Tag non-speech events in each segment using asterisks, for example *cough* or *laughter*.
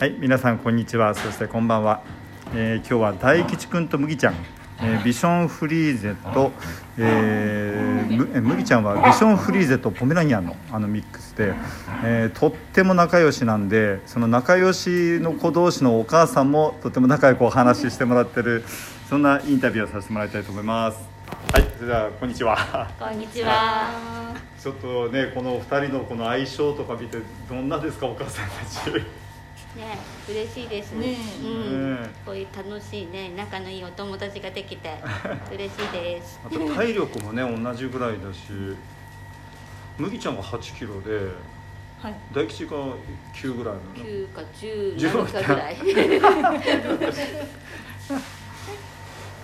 はい、皆さんこんにちは。そしてこんばんは。えー今日は大吉くんと麦ちゃん、えービションフリーゼと、えー麦ちゃんはビションフリーゼとポメラニアンのあのミックスで、えーとっても仲良しなんで、その仲良しの子同士のお母さんもとても仲良くお話ししてもらってるそんなインタビューをさせてもらいたいと思います。はい、それではこんにちは。こんにちは。ちょっとねこのお二人のこの相性とか見てどんなですかお母さんたち。ね、嬉しいですねね。うんね、こういう楽しいね、仲のいいお友達ができて *laughs* 嬉しいです。あと体力もね同じぐらいだし麦ちゃんが8キロではい。大吉が9ぐらいの九か十十ぐらい。*laughs*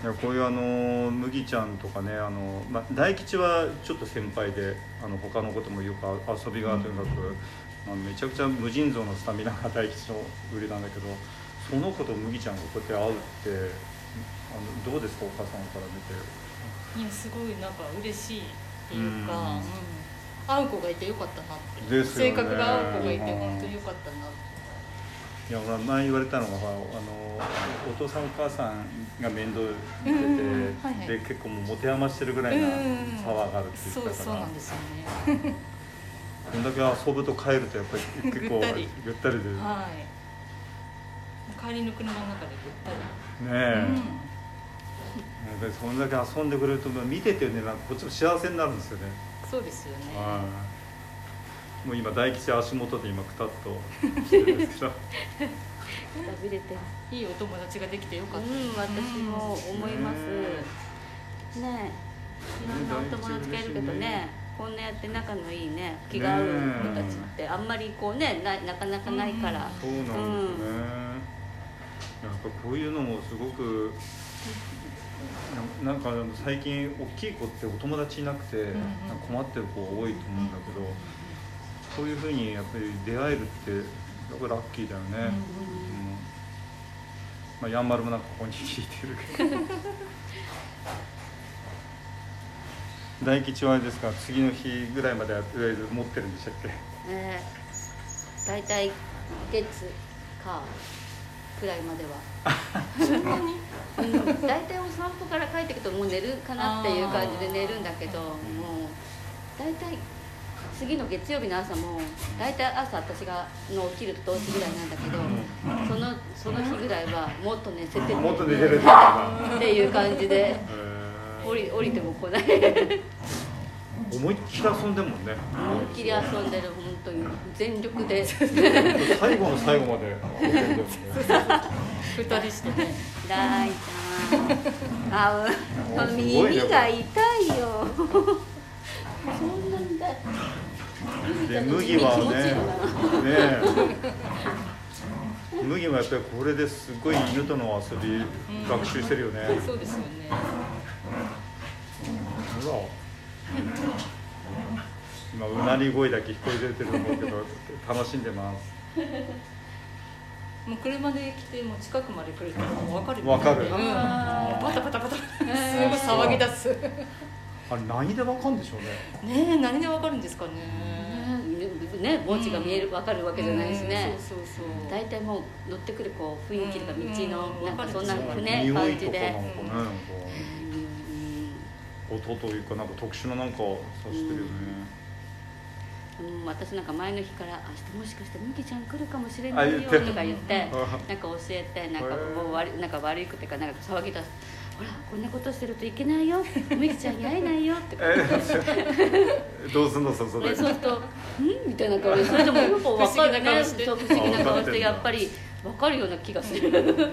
いやこういうあの麦ちゃんとかねあの、まあ、大吉はちょっと先輩であの他のこともよくあ遊びがとにかく、まあ、めちゃくちゃ無尽蔵のスタミナが大吉の売りなんだけどその子と麦ちゃんがこうやって会うってあのどうですかお母さんから見て。いやすごいなんか嬉しいっていうか、うんうん会う子がいてよかったなって。ね性格が合う子がいてうん本当によかったなって。いや俺は前言われたのがあのお父さんお母さんが面倒見てて、うんうんうん。はいはい。で結構もう持て余してるぐらいなパワーがあるってそう言ってたから、そうなんですよね。こんだけ遊ぶと帰るとやっぱり結構ぐったり。ぐったりで。ねはい。帰りの車の中でぐったり。え、うん。やっぱりそんだけ遊んでくれると見ててねなんかこっちも幸せになるんですよね、そうですよね。はいもう今大吉足元で今くたっとしてるんですけど食べれて。いいお友達ができてよかった。うん、私も思います。ねえ、いろんなお友達がいるけどね。こんなやって仲のいいね気が合う子たちってあんまりこうねななかなかないから、そうなんですよね、やっぱこういうのもすごくななんか最近大きい子ってお友達いなくて、んうんなんか困ってる子が多いと思うんだけど、そういうふうにやっぱり出会えるってやっぱラッキーだよね、うんうんうん。まあ、ヤンマルもなんかここに聞いてるけど。*laughs* 大吉はあれですか次の日ぐらいまではとりあえず持ってるんでしたっけ？えー、大体月かくらいまでは。*laughs* ん、大体お散歩から帰ってくるともう寝るかなっていう感じで寝るんだけどもう大体次の月曜日の朝も大体朝私がの起きると同時ぐらいなんだけどそのその日ぐらいはもっと寝せてもっと寝てるっていう感じでえー降り降りても来ない思いっきり遊んでるもんね思いっきり遊んでる本当に全力で最後の最後まで遊んでんね二人してね。大ちゃんあおう耳が痛いよそん *laughs* で麦はねねえ麦はやっぱりこれですごい犬との遊び学習してるよね、そうですよね。ほら今うなり声だけ聞こえてると思うけど楽しんでますもう車で来てもう近くまで来るともう分かるよね。わかるうん。もうパタパタパタ。すごい騒ぎ出す。あれ何でわかんでしょうね。ねえ何で分かるんですかね。ねね文字が見えるわかるわけじゃないしね。うん。そうそうそう。大体もう乗ってくるこう雰囲気とか道うんのなんかそんなうんね匂感じでいとかなんかねなんかうん。音というかなんか特殊ななんかさしてるよね、うん。私なんか前の日から「明日もしかしてむきちゃん来るかもしれあないよ」言ってとか言ってうん *laughs* なんか教えてなんか悪いなんか悪いくてかなんか騒ぎ出す「ほらこんなことしてるといけないよ。むきちゃんに会えないよ」ってえどうすんのそそれ。でそうすると「ん?」みたいな顔でそれでもやっぱ分かるね不思議な顔してやっぱり分かるような気がする。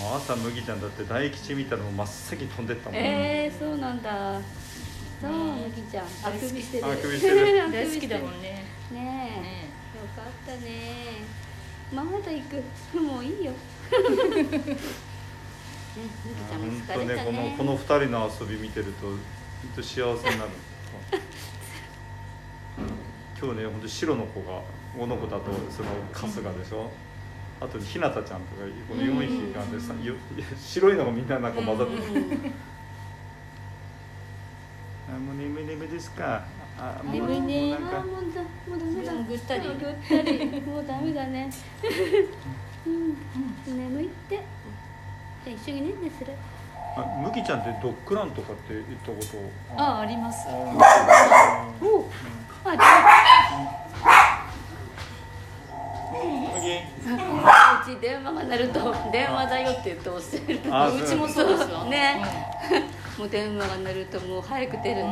朝麦ちゃんだって大吉見たらもう真っ先飛んでったもん、えー、そうなんだ。そううんむきちゃん。あくびしてる。あくびしてる。大好きだもんね。*laughs* ね。え。ねよかったね。まだ行く。もういいよ本当ねこのねこの二人の遊び見てると本当幸せになる。今日ね本当白の子がこの子だとその春日でしょ？あとひなたちゃんとかこの4匹がでさよ白いのがみんななんか混ざってる。うんあもう眠い眠いですか？あ眠いねもうなんか。もうだもうダメだぐったり。ぐったり。もうダメだね *laughs* うん眠いって。じゃあ一緒にねんねする。あ麦ちゃんってドッグランとかって行ったこと？ああります。あおう。あじゃうち電話が鳴ると電話だよって言って押してるあうちもそうですよ。ね。もう電話が鳴るともう早く出るって言って。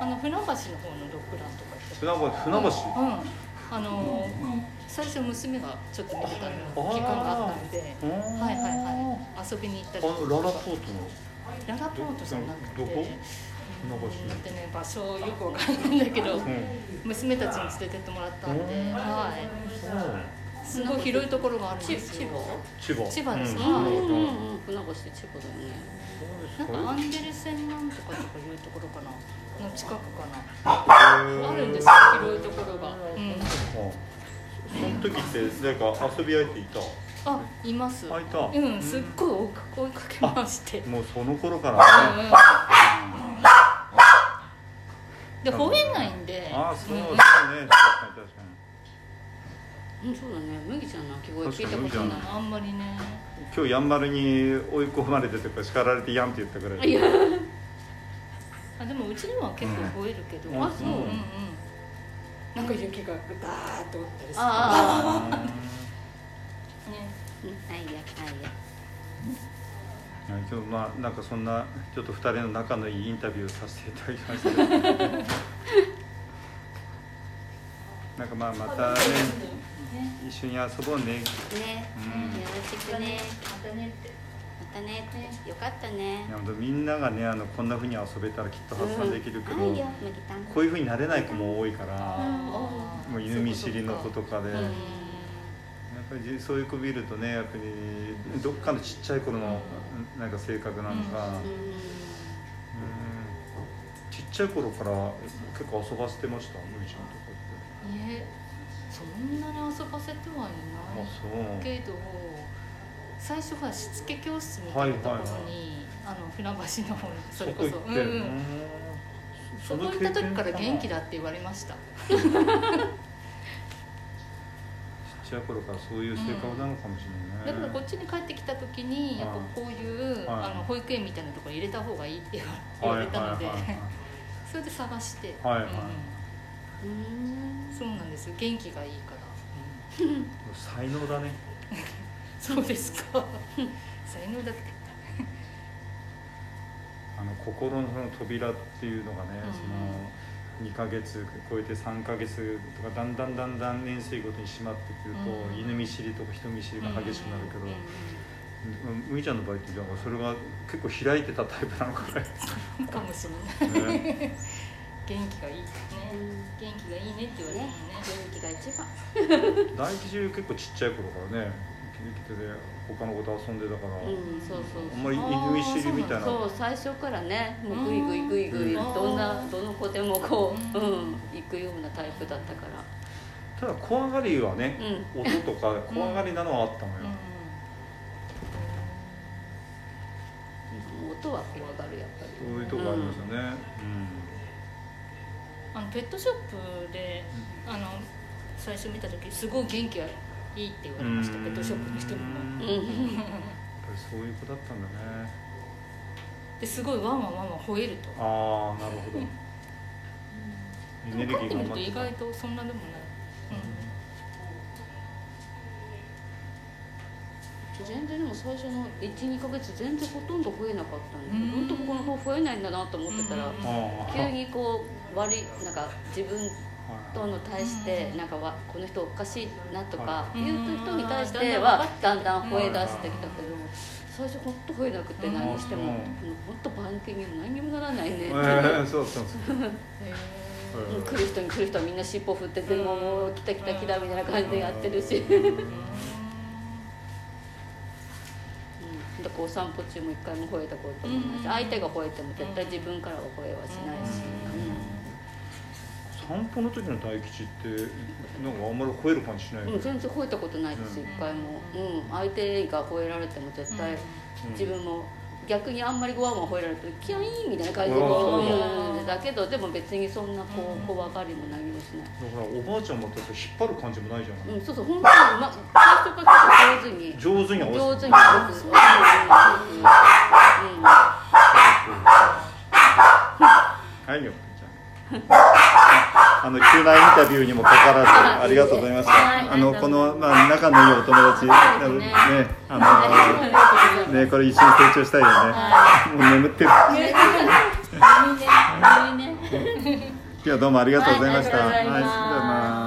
あの船橋の方のドッグランとか行って船橋？船橋？うんあの最初娘がちょっと見てた期間があったのではいはいはい。遊びに行ったりあのララポートのララポートじゃなくてどどこうん船橋だってね場所よくわかんないんだけど、うん。娘たちに連れてってもらったんで、うん。はい。すごい広いところがあるん千ですよ。千葉千葉ですうん。はい。うんうんうん。船橋って千葉だよね。なんかアンデルセンなんとかとかいうところかな。の近くかなああるんですよ広いところが、うん、その時って誰か遊び相手いた？あいます。あいた。うんすっごい追いかけまして。もうその頃から。ねうんで吠えないんで。ああそううんそうね確かに確かうんそうだね。麦ちゃんの鳴き声聞いたことなあんまりね。に今日やんばるに追い込まれてて叱られてやんって言ったぐらいあでもうちには結構吠えるけど、うん。あそう。うん。うんうん。なんか雪がダーッと落ったりする。あね。うん。あいやあいや。今日まあなんかそんなちょっと二人の仲のいいインタビューをさせていただきました。*laughs* なんかまあまたね一緒に遊ぼうね。ね、うん。よろしくね。またねってまたね。よかったね。いや本当みんながねあのこんなふうに遊べたらきっと発散できるけど、うん。こういうふうになれない子も多いから、うん。もう犬見知りの子とかで、うんやっぱりそういう子見るとねやっぱりどっかのちっちゃい頃のなんか性格なのか、うん。うちっちゃい頃から結構遊ばせてました？むいちゃんとかって。いえそんなに遊ばせてはいあないそう。けど最初はしつけ教室みたいなところに、あの船橋の方にそれこそ。うんうん。うん。そこ行った時から元気だって言われました。ちっちゃい頃からそういう性格なのかもしれないね、だからこっちに帰ってきた時にやっぱこういうはい。あの保育園みたいなところに入れた方がいいって言われたのではいはいはいそれで探して、はいはい。うんん。そうなんです元気がいいから、*laughs* 才能だねそうですか。才能だってあの心のその扉っていうのがね、うん。その2ヶ月超えて3ヶ月とかだんだんだんだん年数ごとに閉まってくると、うん。犬見知りとか人見知りが激しくなるけど、うんむいちゃんの場合ってなんかそれが結構開いてたタイプなのかねかもしれない。ね。元気がいいね。元気がいいねって言われるねもんね。元気が一番。*laughs* 大吉中結構ちっちゃい頃からね生きてて他の子と遊んでたから、うんそうそうあんまり犬見知りみたいな。そう最初からねもうグイグイグイグイうん。どんなどの子でもこう、ううんん、行くようなタイプだったから。ただ怖がりはね、う音とか怖がりなのはあったのよ、音は怖がるやっぱり。そういうとこありますよね、あのペットショップであの最初見た時すごい元気がいいって言われました。うんペットショップの人にも。うんうん。やっぱりそういう子だったんだね。ですごいワンワンワンワン吠えると。ああなるほど、エネルってみると意外とそんなでもない、全然でも最初の12か月全然ほとんど増えなかったんでうん。本当ここの子増えないんだなと思ってたら、急にこう悪いなんか自分はいとの対してうんなんかわこの人おかしいなとかは言う人に対してうんはだんだん吠え出してきたけど最初本当吠えなくてうん何してもうん本当番犬にも何にもならないね。ってえー、そうそうそう *laughs* 来る人に来る人はみんな尻尾振ってでももう来た来た来たみたいな感じでやってるし、うん、だからお散歩中も一回も吠えたこともないしうん。相手が吠えても絶対自分からは吠えはしないし、散歩の時の大吉ってなんかあんまり吠える感じしないよね。うん、全然吠えたことないです、うん。一回も、うん、相手が吠えられても絶対自分も逆にあんまりごわごわ吠えられるとキャインみたいな感じでこう言うんだけどでも別にそんなこう怖がりも何もしない。だからおばあちゃんもだって引っ張る感じもないじゃない、うん、そうそう本当にま最初から上手に上手に上手に合わせて。うんうん。うん。はいよじゃああの急なインタビューにもかかわらずありがとうございました、はい。あのこの、まあ、仲のいいお友達ねねあのねこれ一緒に成長したいよね、もう眠ってる。い日はどうもありがとうございました。はいありがとうございまあ